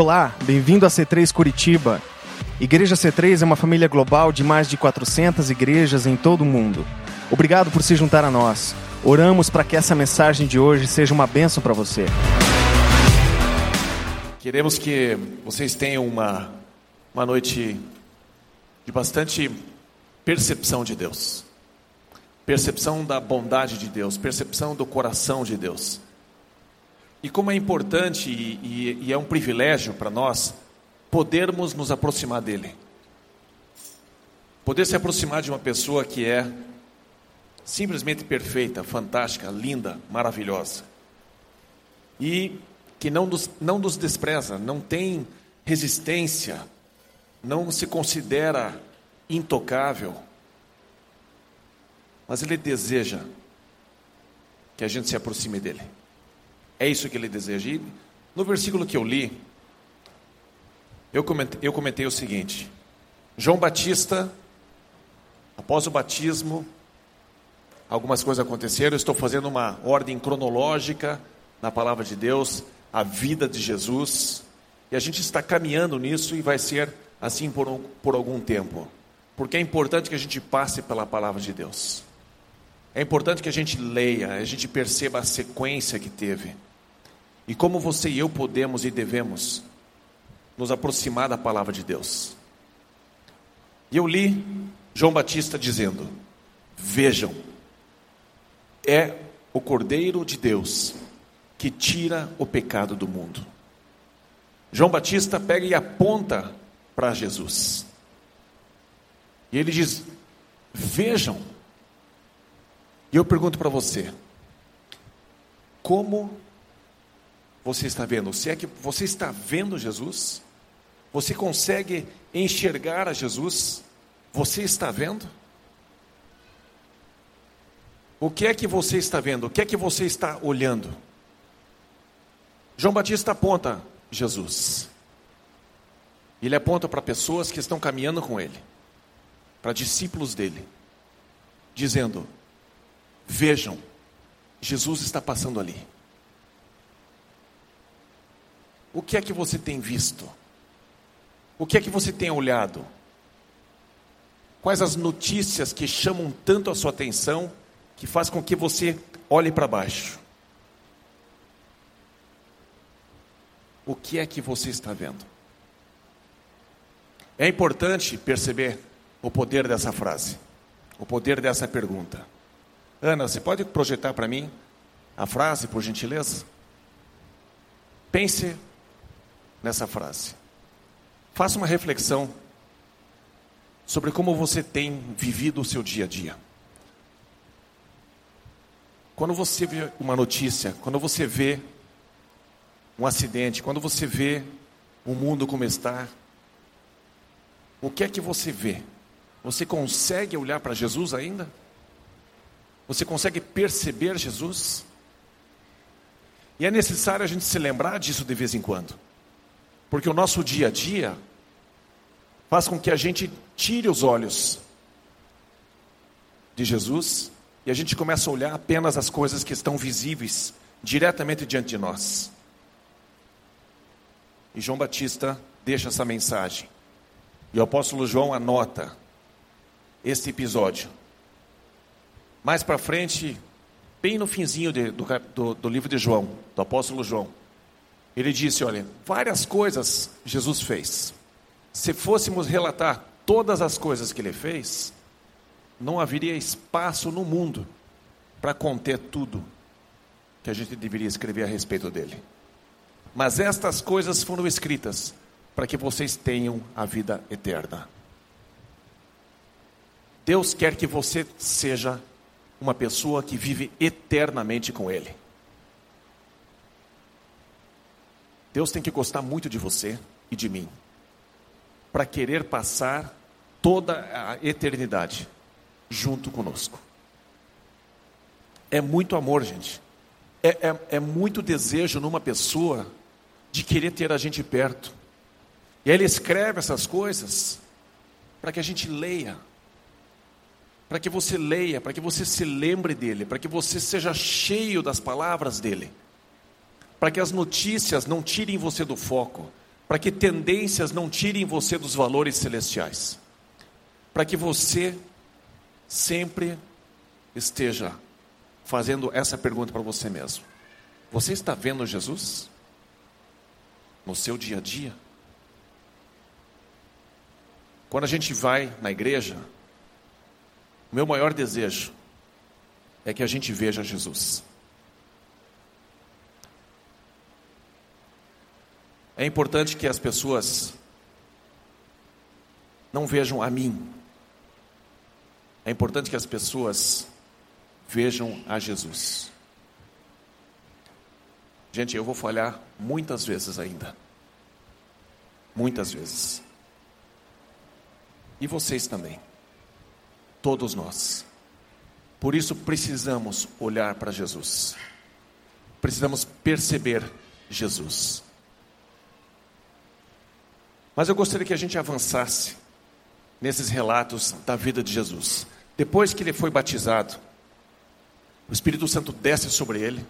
Olá, bem-vindo a C3 Curitiba. Igreja C3 é uma família global de mais de 400 igrejas em todo o mundo. Obrigado por se juntar a nós. Oramos para que essa mensagem de hoje seja uma bênção para você. Queremos que vocês tenham uma, uma noite de bastante percepção de Deus, percepção da bondade de Deus, percepção do coração de Deus. E como é importante e, e, e é um privilégio para nós podermos nos aproximar dele. Poder se aproximar de uma pessoa que é simplesmente perfeita, fantástica, linda, maravilhosa. E que não nos, não nos despreza, não tem resistência, não se considera intocável. Mas ele deseja que a gente se aproxime dele. É isso que ele deseja. E no versículo que eu li, eu comentei, eu comentei o seguinte: João Batista, após o batismo, algumas coisas aconteceram. Estou fazendo uma ordem cronológica na palavra de Deus, a vida de Jesus, e a gente está caminhando nisso e vai ser assim por, um, por algum tempo, porque é importante que a gente passe pela palavra de Deus. É importante que a gente leia, a gente perceba a sequência que teve. E como você e eu podemos e devemos nos aproximar da palavra de Deus. E eu li João Batista dizendo: Vejam, é o Cordeiro de Deus que tira o pecado do mundo. João Batista pega e aponta para Jesus. E ele diz: Vejam. E eu pergunto para você: Como você está vendo? Se é que você está vendo Jesus? Você consegue enxergar a Jesus? Você está vendo? O que é que você está vendo? O que é que você está olhando? João Batista aponta Jesus. Ele aponta para pessoas que estão caminhando com ele, para discípulos dele, dizendo: Vejam, Jesus está passando ali. O que é que você tem visto? O que é que você tem olhado? Quais as notícias que chamam tanto a sua atenção que faz com que você olhe para baixo? O que é que você está vendo? É importante perceber o poder dessa frase, o poder dessa pergunta. Ana, você pode projetar para mim a frase, por gentileza? Pense nessa frase. Faça uma reflexão sobre como você tem vivido o seu dia a dia. Quando você vê uma notícia, quando você vê um acidente, quando você vê o mundo como está, o que é que você vê? Você consegue olhar para Jesus ainda? Você consegue perceber Jesus? E é necessário a gente se lembrar disso de vez em quando. Porque o nosso dia a dia faz com que a gente tire os olhos de Jesus e a gente começa a olhar apenas as coisas que estão visíveis diretamente diante de nós. E João Batista deixa essa mensagem. E o apóstolo João anota este episódio. Mais para frente, bem no finzinho de, do, do, do livro de João, do apóstolo João, ele disse: Olha, várias coisas Jesus fez. Se fôssemos relatar todas as coisas que ele fez, não haveria espaço no mundo para conter tudo que a gente deveria escrever a respeito dele. Mas estas coisas foram escritas para que vocês tenham a vida eterna. Deus quer que você seja uma pessoa que vive eternamente com Ele. Deus tem que gostar muito de você e de mim, para querer passar toda a eternidade junto conosco. É muito amor, gente. É, é, é, muito desejo numa pessoa de querer ter a gente perto. E ele escreve essas coisas para que a gente leia. Para que você leia, para que você se lembre dele, para que você seja cheio das palavras dele para que as notícias não tirem você do foco, para que tendências não tirem você dos valores celestiais, para que você sempre esteja fazendo essa pergunta para você mesmo: Você está vendo Jesus no seu dia a dia? Quando a gente vai na igreja, o meu maior desejo é que a gente veja Jesus. É importante que as pessoas não vejam a mim. É importante que as pessoas vejam a Jesus. Gente, eu vou falhar muitas vezes ainda. Muitas vezes. E vocês também. Todos nós. Por isso precisamos olhar para Jesus. Precisamos perceber Jesus. Mas eu gostaria que a gente avançasse nesses relatos da vida de Jesus. Depois que ele foi batizado, o Espírito Santo desce sobre ele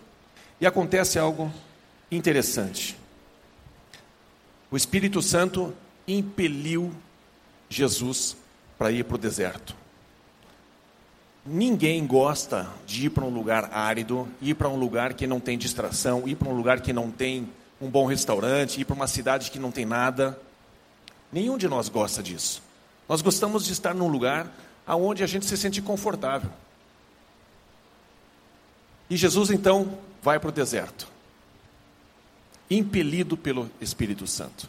e acontece algo interessante. O Espírito Santo impeliu Jesus para ir para o deserto. Ninguém gosta de ir para um lugar árido, ir para um lugar que não tem distração, ir para um lugar que não tem um bom restaurante, ir para uma cidade que não tem nada. Nenhum de nós gosta disso. Nós gostamos de estar num lugar onde a gente se sente confortável. E Jesus então vai para o deserto, impelido pelo Espírito Santo.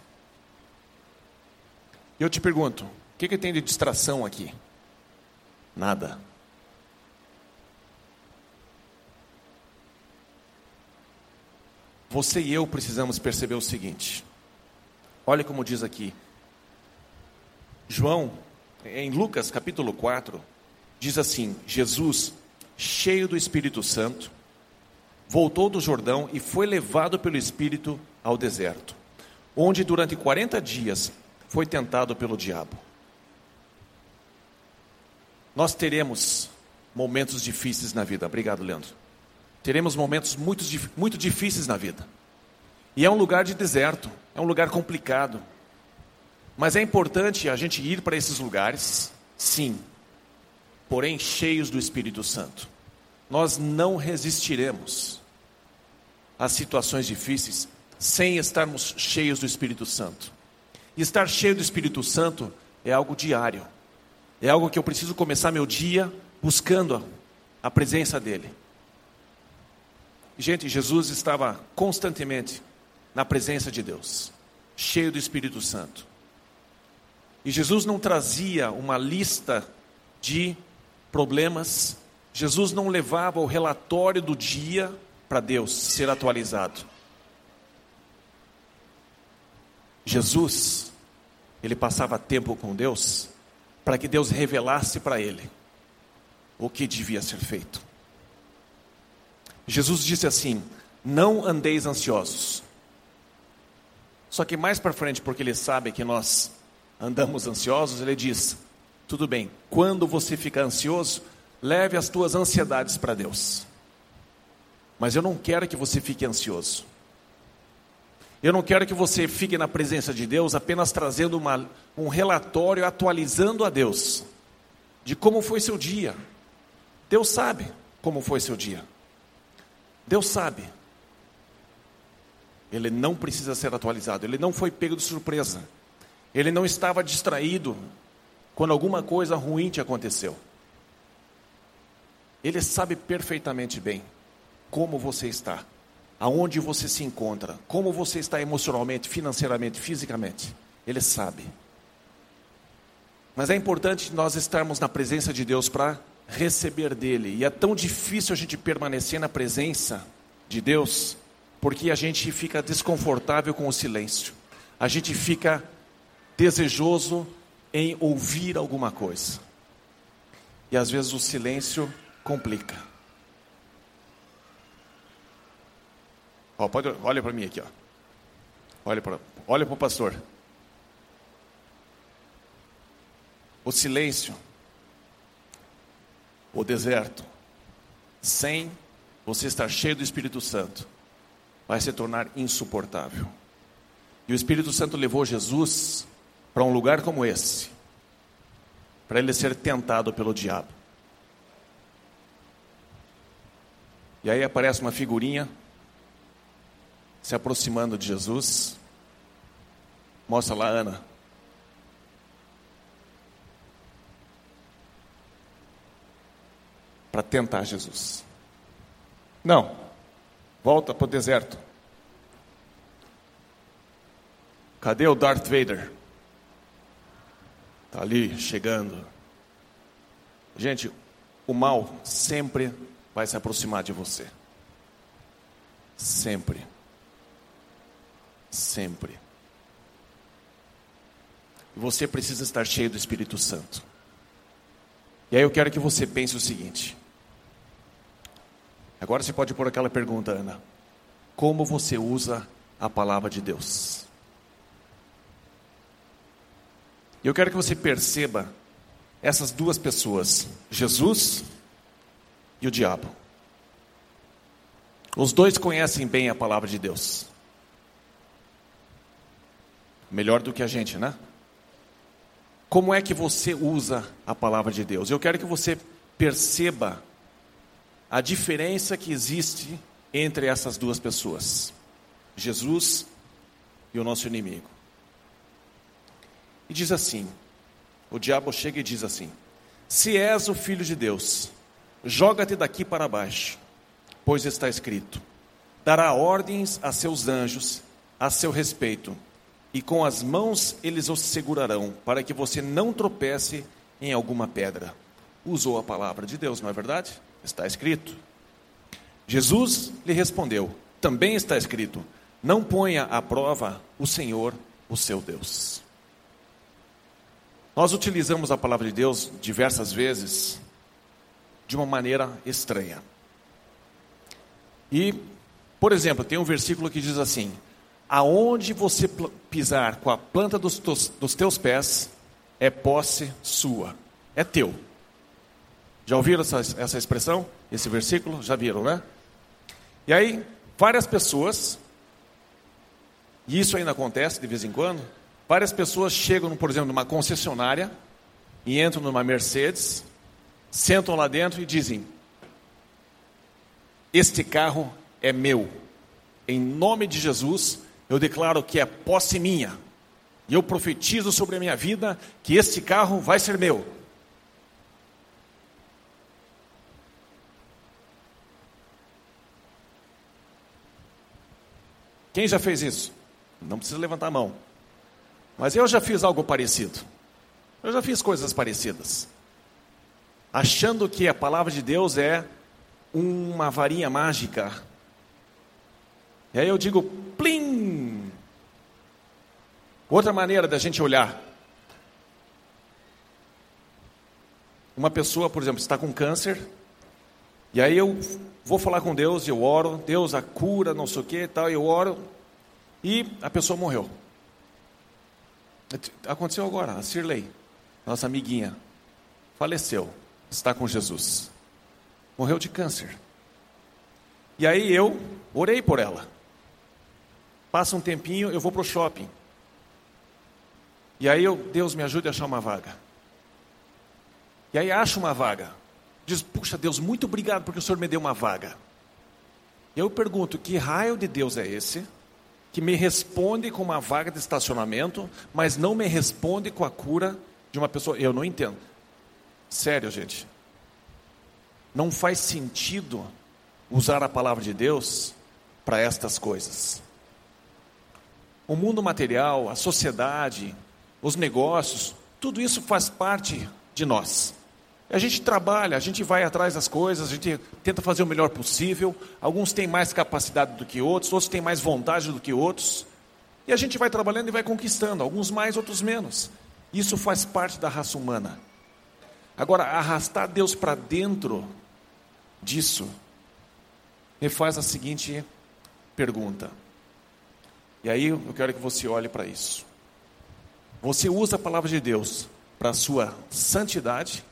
E eu te pergunto: o que, que tem de distração aqui? Nada. Você e eu precisamos perceber o seguinte: olha como diz aqui, João, em Lucas capítulo 4, diz assim: Jesus, cheio do Espírito Santo, voltou do Jordão e foi levado pelo Espírito ao deserto, onde durante 40 dias foi tentado pelo diabo. Nós teremos momentos difíceis na vida. Obrigado, Leandro. Teremos momentos muito, muito difíceis na vida. E é um lugar de deserto, é um lugar complicado. Mas é importante a gente ir para esses lugares, sim, porém cheios do Espírito Santo. Nós não resistiremos às situações difíceis sem estarmos cheios do Espírito Santo. E estar cheio do Espírito Santo é algo diário, é algo que eu preciso começar meu dia buscando a presença dEle. Gente, Jesus estava constantemente na presença de Deus, cheio do Espírito Santo. E Jesus não trazia uma lista de problemas, Jesus não levava o relatório do dia para Deus ser atualizado. Jesus, ele passava tempo com Deus para que Deus revelasse para ele o que devia ser feito. Jesus disse assim: Não andeis ansiosos. Só que mais para frente, porque ele sabe que nós andamos ansiosos, ele diz: tudo bem, quando você ficar ansioso, leve as tuas ansiedades para Deus. Mas eu não quero que você fique ansioso. Eu não quero que você fique na presença de Deus apenas trazendo uma, um relatório atualizando a Deus de como foi seu dia. Deus sabe como foi seu dia. Deus sabe. Ele não precisa ser atualizado, ele não foi pego de surpresa. Ele não estava distraído quando alguma coisa ruim te aconteceu. Ele sabe perfeitamente bem como você está, aonde você se encontra, como você está emocionalmente, financeiramente, fisicamente. Ele sabe. Mas é importante nós estarmos na presença de Deus para receber dele. E é tão difícil a gente permanecer na presença de Deus, porque a gente fica desconfortável com o silêncio. A gente fica desejoso em ouvir alguma coisa. E às vezes o silêncio complica. Pode, olha para mim aqui, ó. Olha para, olha o pastor. O silêncio, o deserto, sem você estar cheio do Espírito Santo, vai se tornar insuportável. E o Espírito Santo levou Jesus para um lugar como esse, para ele ser tentado pelo diabo. E aí aparece uma figurinha se aproximando de Jesus. Mostra lá, Ana. Para tentar Jesus. Não, volta para o deserto. Cadê o Darth Vader? Está ali, chegando. Gente, o mal sempre vai se aproximar de você. Sempre. Sempre. Você precisa estar cheio do Espírito Santo. E aí eu quero que você pense o seguinte. Agora você pode pôr aquela pergunta, Ana. Como você usa a palavra de Deus? Eu quero que você perceba essas duas pessoas, Jesus e o diabo. Os dois conhecem bem a palavra de Deus. Melhor do que a gente, né? Como é que você usa a palavra de Deus? Eu quero que você perceba a diferença que existe entre essas duas pessoas, Jesus e o nosso inimigo. E diz assim: o diabo chega e diz assim: Se és o filho de Deus, joga-te daqui para baixo, pois está escrito: dará ordens a seus anjos a seu respeito, e com as mãos eles o segurarão, para que você não tropece em alguma pedra. Usou a palavra de Deus, não é verdade? Está escrito. Jesus lhe respondeu: Também está escrito: Não ponha à prova o Senhor, o seu Deus. Nós utilizamos a palavra de Deus diversas vezes de uma maneira estranha. E, por exemplo, tem um versículo que diz assim: Aonde você pisar com a planta dos, dos teus pés é posse sua, é teu. Já ouviram essa, essa expressão? Esse versículo? Já viram, né? E aí, várias pessoas, e isso ainda acontece de vez em quando, várias pessoas chegam, por exemplo, numa concessionária e entram numa Mercedes, sentam lá dentro e dizem: Este carro é meu. Em nome de Jesus, eu declaro que é posse minha. E eu profetizo sobre a minha vida que este carro vai ser meu. Quem já fez isso? Não precisa levantar a mão. Mas eu já fiz algo parecido. Eu já fiz coisas parecidas. Achando que a palavra de Deus é uma varinha mágica. E aí eu digo, plim! Outra maneira da gente olhar. Uma pessoa, por exemplo, está com câncer, e aí eu vou falar com Deus, eu oro, Deus a cura, não sei o que e tal, eu oro, e a pessoa morreu. Aconteceu agora, a Sirley, nossa amiguinha, faleceu, está com Jesus, morreu de câncer. E aí eu orei por ela. Passa um tempinho, eu vou para o shopping. E aí eu, Deus me ajude a achar uma vaga. E aí acho uma vaga. Diz, puxa Deus, muito obrigado porque o Senhor me deu uma vaga. Eu pergunto, que raio de Deus é esse? Que me responde com uma vaga de estacionamento, mas não me responde com a cura de uma pessoa. Eu não entendo. Sério, gente. Não faz sentido usar a palavra de Deus para estas coisas. O mundo material, a sociedade, os negócios, tudo isso faz parte de nós. A gente trabalha, a gente vai atrás das coisas, a gente tenta fazer o melhor possível. Alguns têm mais capacidade do que outros, outros têm mais vontade do que outros. E a gente vai trabalhando e vai conquistando, alguns mais, outros menos. Isso faz parte da raça humana. Agora, arrastar Deus para dentro disso me faz a seguinte pergunta. E aí eu quero que você olhe para isso. Você usa a palavra de Deus para a sua santidade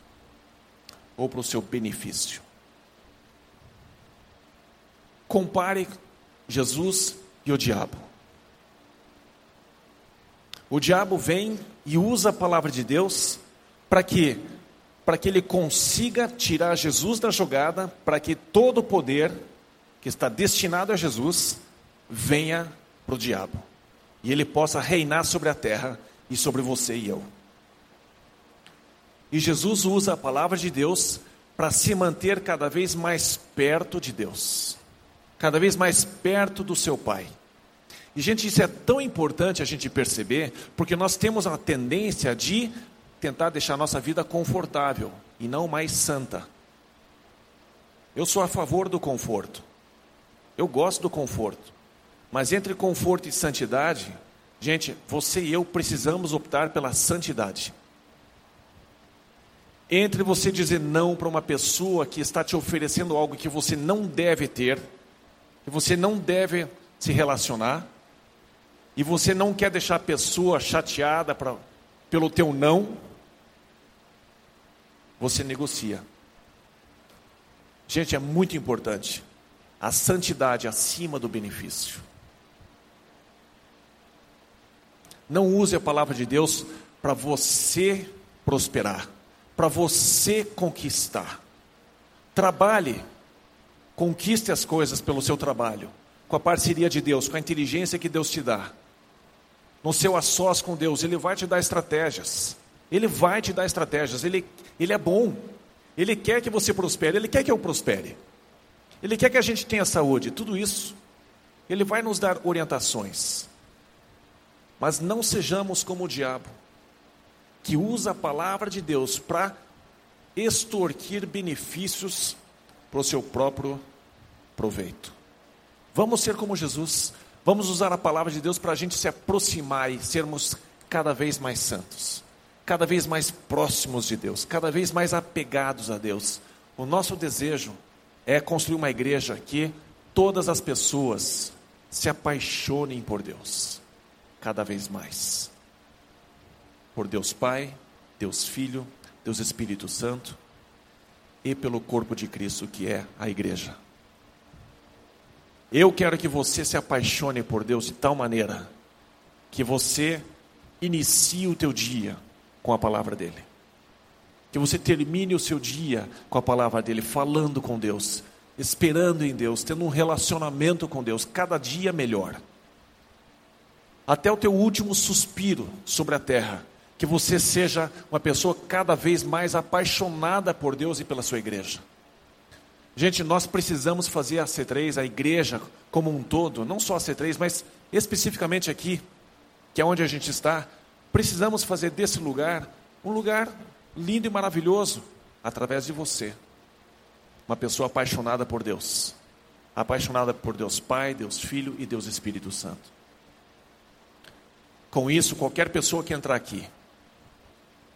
ou para o seu benefício. Compare Jesus e o diabo. O diabo vem e usa a palavra de Deus para que para que ele consiga tirar Jesus da jogada, para que todo o poder que está destinado a Jesus venha para o diabo e ele possa reinar sobre a terra e sobre você e eu. E Jesus usa a palavra de Deus para se manter cada vez mais perto de Deus, cada vez mais perto do seu Pai. E, gente, isso é tão importante a gente perceber, porque nós temos a tendência de tentar deixar a nossa vida confortável e não mais santa. Eu sou a favor do conforto. Eu gosto do conforto. Mas entre conforto e santidade, gente, você e eu precisamos optar pela santidade. Entre você dizer não para uma pessoa que está te oferecendo algo que você não deve ter, que você não deve se relacionar, e você não quer deixar a pessoa chateada pra, pelo teu não, você negocia. Gente, é muito importante. A santidade acima do benefício. Não use a palavra de Deus para você prosperar, para você conquistar. Trabalhe, conquiste as coisas pelo seu trabalho, com a parceria de Deus, com a inteligência que Deus te dá no seu a sós com Deus, Ele vai te dar estratégias. Ele vai te dar estratégias. Ele, ele é bom. Ele quer que você prospere. Ele quer que eu prospere. Ele quer que a gente tenha saúde. Tudo isso. Ele vai nos dar orientações. Mas não sejamos como o diabo, que usa a palavra de Deus para extorquir benefícios para o seu próprio proveito. Vamos ser como Jesus. Vamos usar a palavra de Deus para a gente se aproximar e sermos cada vez mais santos, cada vez mais próximos de Deus, cada vez mais apegados a Deus. O nosso desejo é construir uma igreja que todas as pessoas se apaixonem por Deus, cada vez mais. Por Deus Pai, Deus Filho, Deus Espírito Santo e pelo corpo de Cristo que é a igreja. Eu quero que você se apaixone por Deus de tal maneira que você inicie o teu dia com a palavra dele. Que você termine o seu dia com a palavra dele, falando com Deus, esperando em Deus, tendo um relacionamento com Deus, cada dia melhor. Até o teu último suspiro sobre a terra, que você seja uma pessoa cada vez mais apaixonada por Deus e pela sua igreja. Gente, nós precisamos fazer a C3, a igreja como um todo, não só a C3, mas especificamente aqui, que é onde a gente está, precisamos fazer desse lugar um lugar lindo e maravilhoso através de você. Uma pessoa apaixonada por Deus, apaixonada por Deus Pai, Deus Filho e Deus Espírito Santo. Com isso, qualquer pessoa que entrar aqui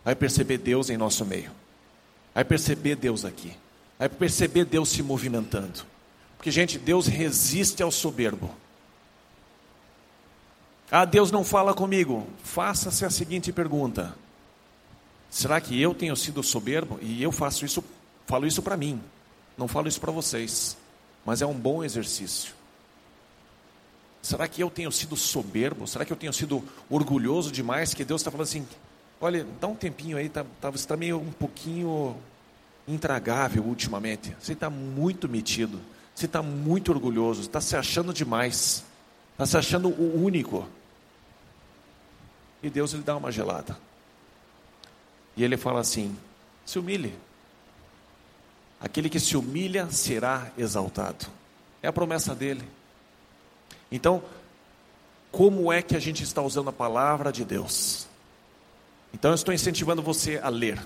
vai perceber Deus em nosso meio, vai perceber Deus aqui é perceber Deus se movimentando. Porque, gente, Deus resiste ao soberbo. Ah, Deus não fala comigo. Faça-se a seguinte pergunta: Será que eu tenho sido soberbo? E eu faço isso, falo isso para mim, não falo isso para vocês, mas é um bom exercício. Será que eu tenho sido soberbo? Será que eu tenho sido orgulhoso demais? Que Deus está falando assim: olha, dá um tempinho aí, tá, tá, você está meio um pouquinho intragável ultimamente. Você está muito metido. Você está muito orgulhoso. Está se achando demais. Está se achando o único. E Deus lhe dá uma gelada. E ele fala assim: se humilhe. Aquele que se humilha será exaltado. É a promessa dele. Então, como é que a gente está usando a palavra de Deus? Então, eu estou incentivando você a ler.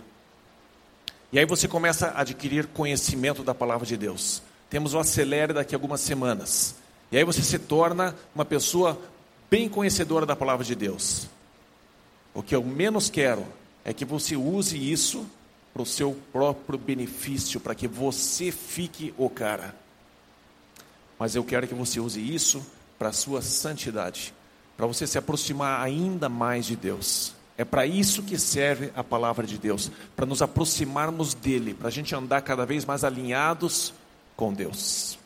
E aí você começa a adquirir conhecimento da palavra de Deus. Temos o acelere daqui a algumas semanas. E aí você se torna uma pessoa bem conhecedora da palavra de Deus. O que eu menos quero é que você use isso para o seu próprio benefício, para que você fique o cara. Mas eu quero que você use isso para a sua santidade, para você se aproximar ainda mais de Deus. É para isso que serve a palavra de Deus, para nos aproximarmos dele, para a gente andar cada vez mais alinhados com Deus.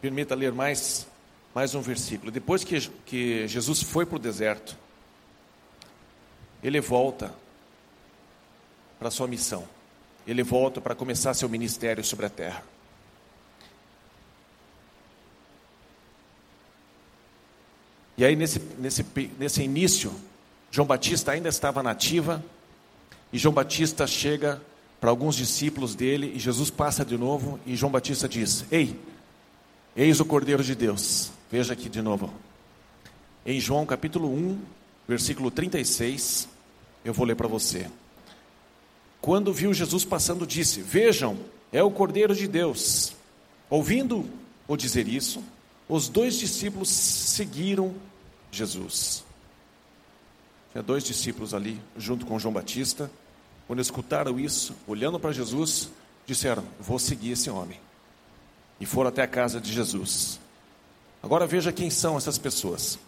Permita ler mais mais um versículo. Depois que, que Jesus foi para o deserto, ele volta para sua missão. Ele volta para começar seu ministério sobre a terra. E aí, nesse, nesse, nesse início, João Batista ainda estava nativa, e João Batista chega para alguns discípulos dele, e Jesus passa de novo, e João Batista diz: Ei, eis o Cordeiro de Deus. Veja aqui de novo. Em João capítulo 1, versículo 36, eu vou ler para você. Quando viu Jesus passando, disse: Vejam, é o Cordeiro de Deus. Ouvindo-o dizer isso, os dois discípulos seguiram Jesus. Tinha dois discípulos ali, junto com João Batista. Quando escutaram isso, olhando para Jesus, disseram: Vou seguir esse homem. E foram até a casa de Jesus. Agora veja quem são essas pessoas.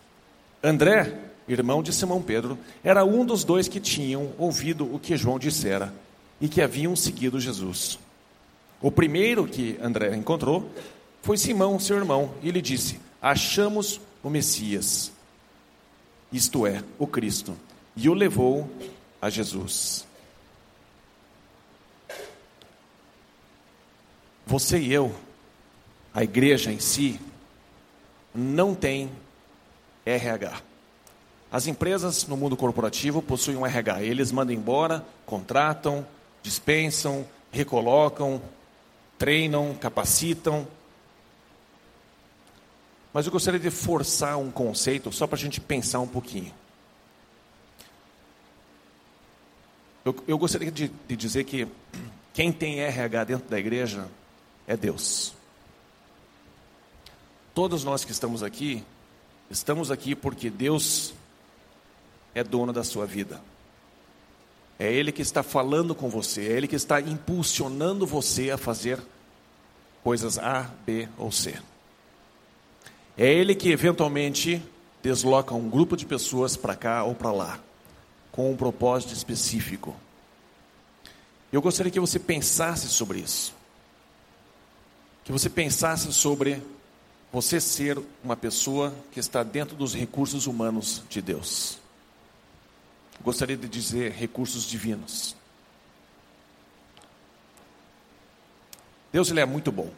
André, irmão de Simão Pedro, era um dos dois que tinham ouvido o que João dissera e que haviam seguido Jesus. O primeiro que André encontrou foi Simão, seu irmão, e lhe disse: Achamos o Messias, isto é, o Cristo, e o levou a Jesus. Você e eu, a igreja em si, não tem RH. As empresas no mundo corporativo possuem um RH. Eles mandam embora, contratam, dispensam, recolocam, treinam, capacitam, mas eu gostaria de forçar um conceito só para a gente pensar um pouquinho. Eu, eu gostaria de, de dizer que quem tem RH dentro da igreja é Deus. Todos nós que estamos aqui, estamos aqui porque Deus é dono da sua vida. É Ele que está falando com você, é Ele que está impulsionando você a fazer coisas A, B ou C. É ele que eventualmente desloca um grupo de pessoas para cá ou para lá, com um propósito específico. Eu gostaria que você pensasse sobre isso. Que você pensasse sobre você ser uma pessoa que está dentro dos recursos humanos de Deus. Gostaria de dizer recursos divinos. Deus ele é muito bom.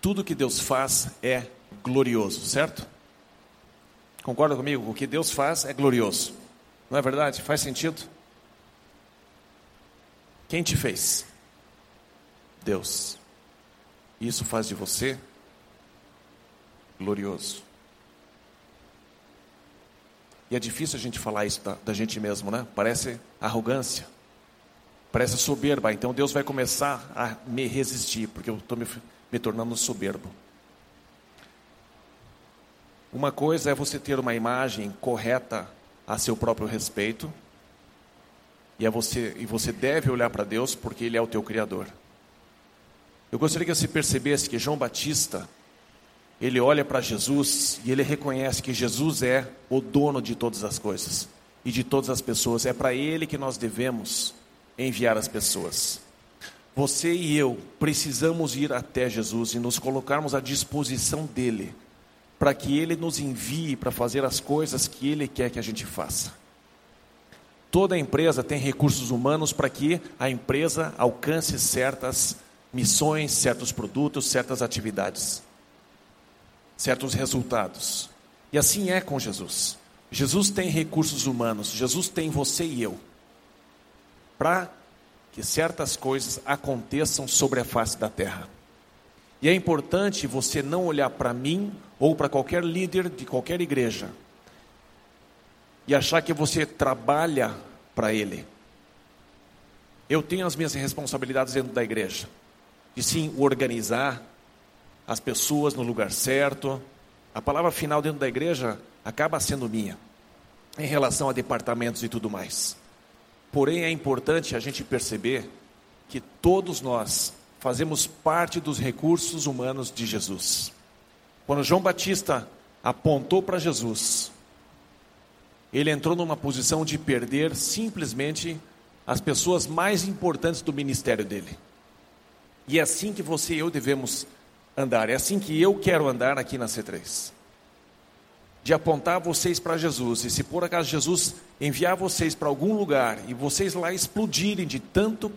Tudo que Deus faz é glorioso, certo? Concorda comigo? O que Deus faz é glorioso. Não é verdade? Faz sentido? Quem te fez? Deus. Isso faz de você glorioso. E é difícil a gente falar isso da, da gente mesmo, né? Parece arrogância, parece soberba. Então Deus vai começar a me resistir, porque eu estou me, me tornando soberbo. Uma coisa é você ter uma imagem correta a seu próprio respeito, e, é você, e você deve olhar para Deus porque Ele é o teu Criador. Eu gostaria que você percebesse que João Batista, ele olha para Jesus e ele reconhece que Jesus é o dono de todas as coisas e de todas as pessoas. É para Ele que nós devemos enviar as pessoas. Você e eu precisamos ir até Jesus e nos colocarmos à disposição dEle para que Ele nos envie para fazer as coisas que Ele quer que a gente faça. Toda empresa tem recursos humanos para que a empresa alcance certas missões, certos produtos, certas atividades, certos resultados. E assim é com Jesus. Jesus tem recursos humanos, Jesus tem você e eu, para que certas coisas aconteçam sobre a face da terra. E é importante você não olhar para mim ou para qualquer líder de qualquer igreja e achar que você trabalha para ele. Eu tenho as minhas responsabilidades dentro da igreja, de sim organizar as pessoas no lugar certo. A palavra final dentro da igreja acaba sendo minha, em relação a departamentos e tudo mais. Porém, é importante a gente perceber que todos nós fazemos parte dos recursos humanos de Jesus. Quando João Batista apontou para Jesus, ele entrou numa posição de perder simplesmente as pessoas mais importantes do ministério dele. E é assim que você e eu devemos andar. É assim que eu quero andar aqui na C3. De apontar vocês para Jesus. E se por acaso Jesus enviar vocês para algum lugar e vocês lá explodirem de tanto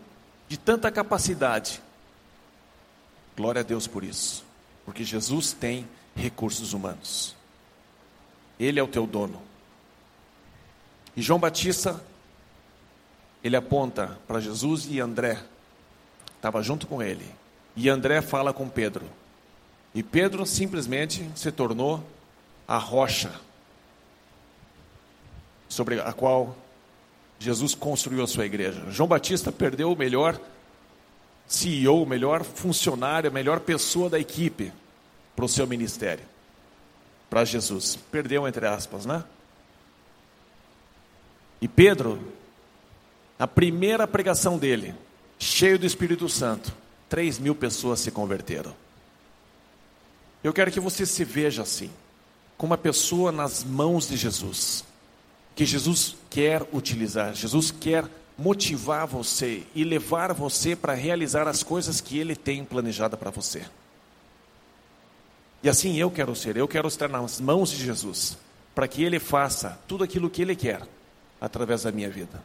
de tanta capacidade. Glória a Deus por isso. Porque Jesus tem recursos humanos. Ele é o teu dono. E João Batista ele aponta para Jesus e André estava junto com ele. E André fala com Pedro. E Pedro simplesmente se tornou a rocha sobre a qual Jesus construiu a sua igreja. João Batista perdeu o melhor CEO, o melhor funcionário, a melhor pessoa da equipe para o seu ministério, para Jesus. Perdeu, entre aspas, né? E Pedro, a primeira pregação dele, cheio do Espírito Santo, 3 mil pessoas se converteram. Eu quero que você se veja assim, como uma pessoa nas mãos de Jesus, que Jesus quer utilizar, Jesus quer motivar você e levar você para realizar as coisas que Ele tem planejada para você. E assim eu quero ser, eu quero estar nas mãos de Jesus, para que Ele faça tudo aquilo que Ele quer através da minha vida.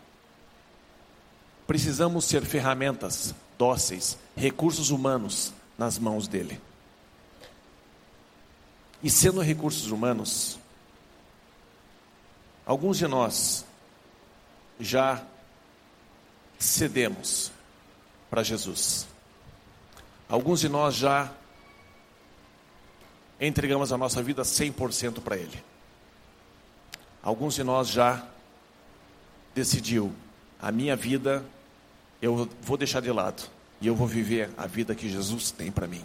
Precisamos ser ferramentas dóceis, recursos humanos nas mãos dele. E sendo recursos humanos, alguns de nós já cedemos para Jesus. Alguns de nós já entregamos a nossa vida 100% para Ele. Alguns de nós já decidiu a minha vida eu vou deixar de lado e eu vou viver a vida que Jesus tem para mim.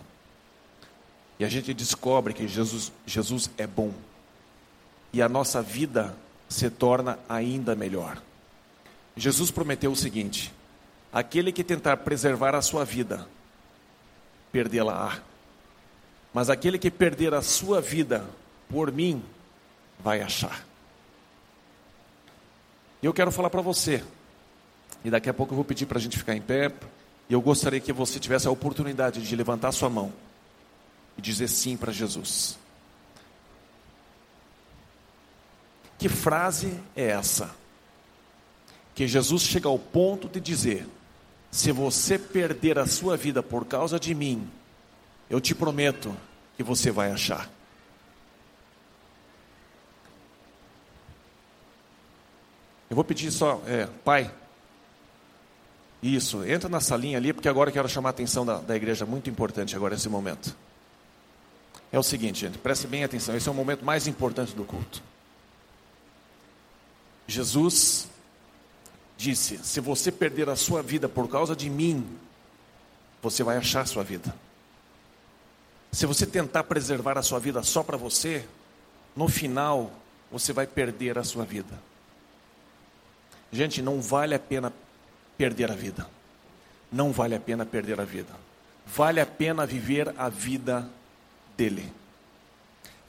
E a gente descobre que Jesus, Jesus é bom. E a nossa vida se torna ainda melhor. Jesus prometeu o seguinte: aquele que tentar preservar a sua vida, perdê-la-á. Mas aquele que perder a sua vida por mim, vai achar. E eu quero falar para você, e daqui a pouco eu vou pedir para a gente ficar em pé, e eu gostaria que você tivesse a oportunidade de levantar sua mão e dizer sim para Jesus. Que frase é essa? Que Jesus chega ao ponto de dizer: se você perder a sua vida por causa de mim, eu te prometo que você vai achar. Eu vou pedir só, é, pai, isso, entra na salinha ali, porque agora eu quero chamar a atenção da, da igreja, muito importante agora nesse momento. É o seguinte, gente, preste bem atenção, esse é o momento mais importante do culto. Jesus disse: Se você perder a sua vida por causa de mim, você vai achar a sua vida. Se você tentar preservar a sua vida só para você, no final você vai perder a sua vida. Gente, não vale a pena perder a vida. Não vale a pena perder a vida. Vale a pena viver a vida dele.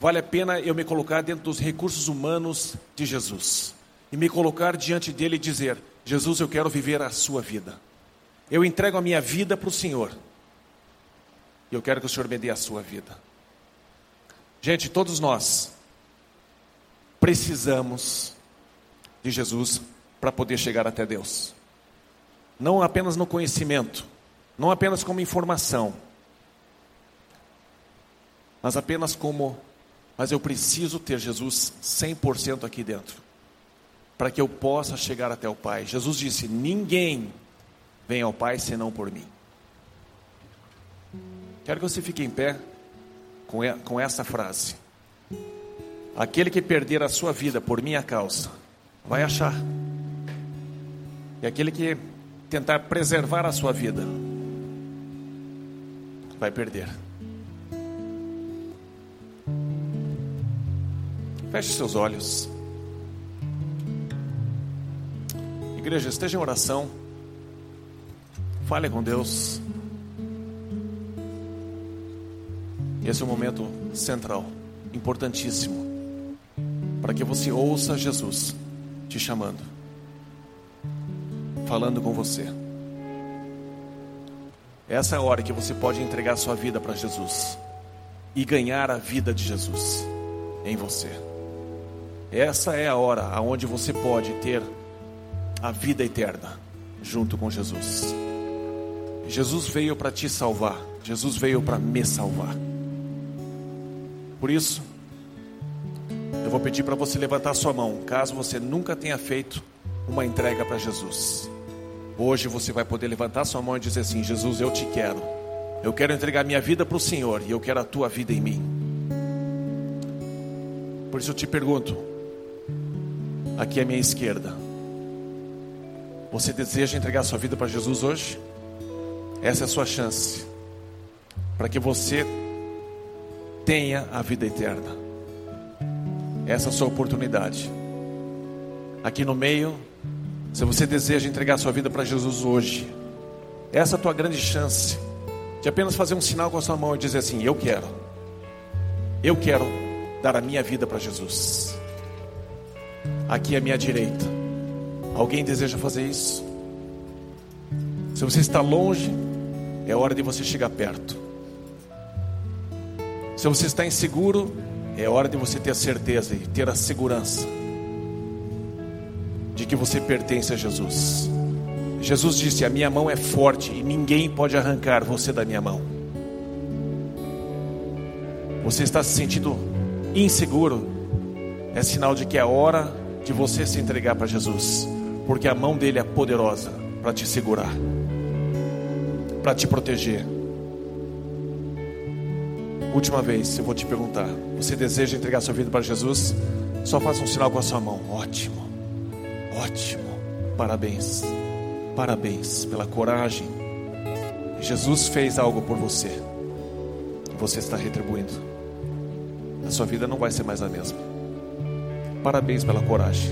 Vale a pena eu me colocar dentro dos recursos humanos de Jesus e me colocar diante dele e dizer: Jesus, eu quero viver a sua vida. Eu entrego a minha vida para o Senhor. E eu quero que o Senhor me dê a sua vida. Gente, todos nós precisamos de Jesus para poder chegar até Deus. Não apenas no conhecimento, não apenas como informação, mas apenas como, mas eu preciso ter Jesus 100% aqui dentro para que eu possa chegar até o Pai. Jesus disse: Ninguém vem ao Pai senão por mim. Quero que você fique em pé com essa frase. Aquele que perder a sua vida por minha causa, vai achar. E aquele que tentar preservar a sua vida, vai perder. Feche seus olhos. Igreja, esteja em oração. Fale com Deus. Esse é um momento central, importantíssimo, para que você ouça Jesus te chamando, falando com você. Essa é a hora que você pode entregar sua vida para Jesus. e ganhar a vida de Jesus em você. Essa é a hora aonde você pode ter a vida eterna junto com Jesus. Jesus veio para te salvar. Jesus veio para me salvar. Por isso, eu vou pedir para você levantar sua mão, caso você nunca tenha feito uma entrega para Jesus. Hoje você vai poder levantar sua mão e dizer assim: Jesus, eu te quero. Eu quero entregar minha vida para o Senhor e eu quero a tua vida em mim. Por isso eu te pergunto, aqui à minha esquerda, você deseja entregar sua vida para Jesus hoje? Essa é a sua chance para que você tenha a vida eterna. Essa é a sua oportunidade. Aqui no meio, se você deseja entregar sua vida para Jesus hoje, essa é a tua grande chance de apenas fazer um sinal com a sua mão e dizer assim: Eu quero, eu quero dar a minha vida para Jesus. Aqui à minha direita, alguém deseja fazer isso? Se você está longe, é hora de você chegar perto. Se você está inseguro, é hora de você ter a certeza e ter a segurança de que você pertence a Jesus. Jesus disse: A minha mão é forte e ninguém pode arrancar você da minha mão. Você está se sentindo inseguro? É sinal de que é hora de você se entregar para Jesus, porque a mão dele é poderosa para te segurar para te proteger. Última vez, eu vou te perguntar: você deseja entregar sua vida para Jesus? Só faça um sinal com a sua mão. Ótimo, ótimo. Parabéns, parabéns pela coragem. Jesus fez algo por você. Você está retribuindo. A sua vida não vai ser mais a mesma. Parabéns pela coragem.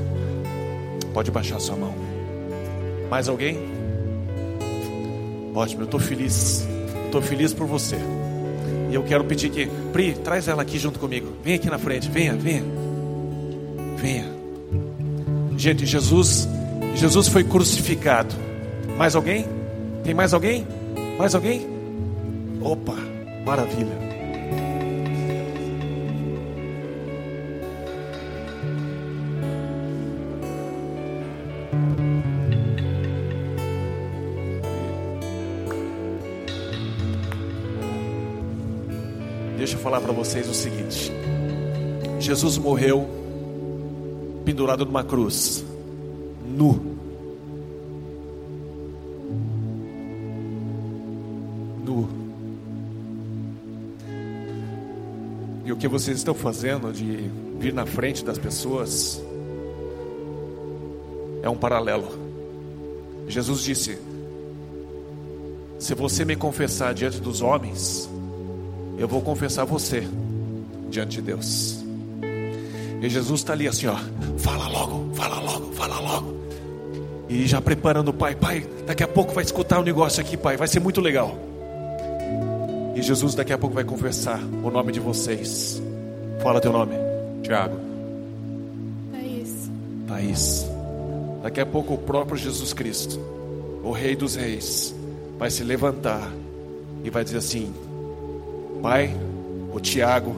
Pode baixar sua mão. Mais alguém? Ótimo, eu estou feliz. Estou feliz por você. E eu quero pedir que, Pri, traz ela aqui junto comigo. Vem aqui na frente, venha, venha. Venha. Gente, Jesus, Jesus foi crucificado. Mais alguém? Tem mais alguém? Mais alguém? Opa, maravilha. Falar para vocês o seguinte: Jesus morreu pendurado numa cruz, nu. Nu. E o que vocês estão fazendo de vir na frente das pessoas é um paralelo. Jesus disse: Se você me confessar diante dos homens, eu vou confessar você diante de Deus. E Jesus está ali assim, ó, fala logo, fala logo, fala logo. E já preparando o pai, pai, daqui a pouco vai escutar o um negócio aqui, pai, vai ser muito legal. E Jesus daqui a pouco vai confessar o nome de vocês. Fala teu nome, Tiago. Thaís. Thaís. Daqui a pouco o próprio Jesus Cristo, o Rei dos Reis, vai se levantar e vai dizer assim: Pai, o Tiago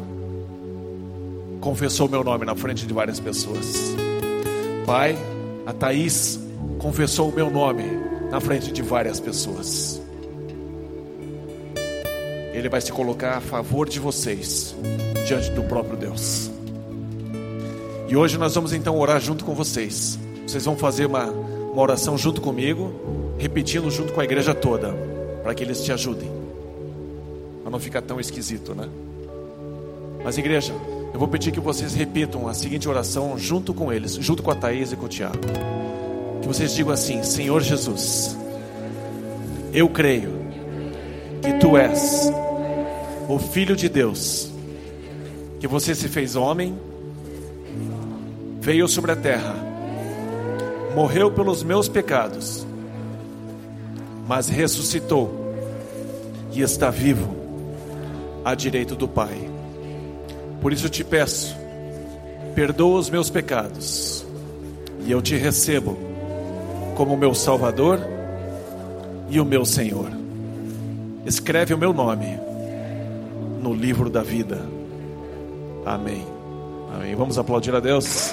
confessou meu nome na frente de várias pessoas. Pai, a Thaís confessou o meu nome na frente de várias pessoas. Ele vai se colocar a favor de vocês diante do próprio Deus. E hoje nós vamos então orar junto com vocês. Vocês vão fazer uma, uma oração junto comigo, repetindo junto com a igreja toda, para que eles te ajudem para não ficar tão esquisito, né? Mas igreja, eu vou pedir que vocês repitam a seguinte oração junto com eles, junto com a Thaís e com o Tiago. Que vocês digam assim: Senhor Jesus, eu creio que tu és o Filho de Deus, que você se fez homem, veio sobre a terra, morreu pelos meus pecados, mas ressuscitou e está vivo à direita do Pai. Por isso te peço, perdoa os meus pecados, e eu te recebo como meu Salvador e o meu Senhor. Escreve o meu nome no livro da vida. Amém. Amém. Vamos aplaudir a Deus.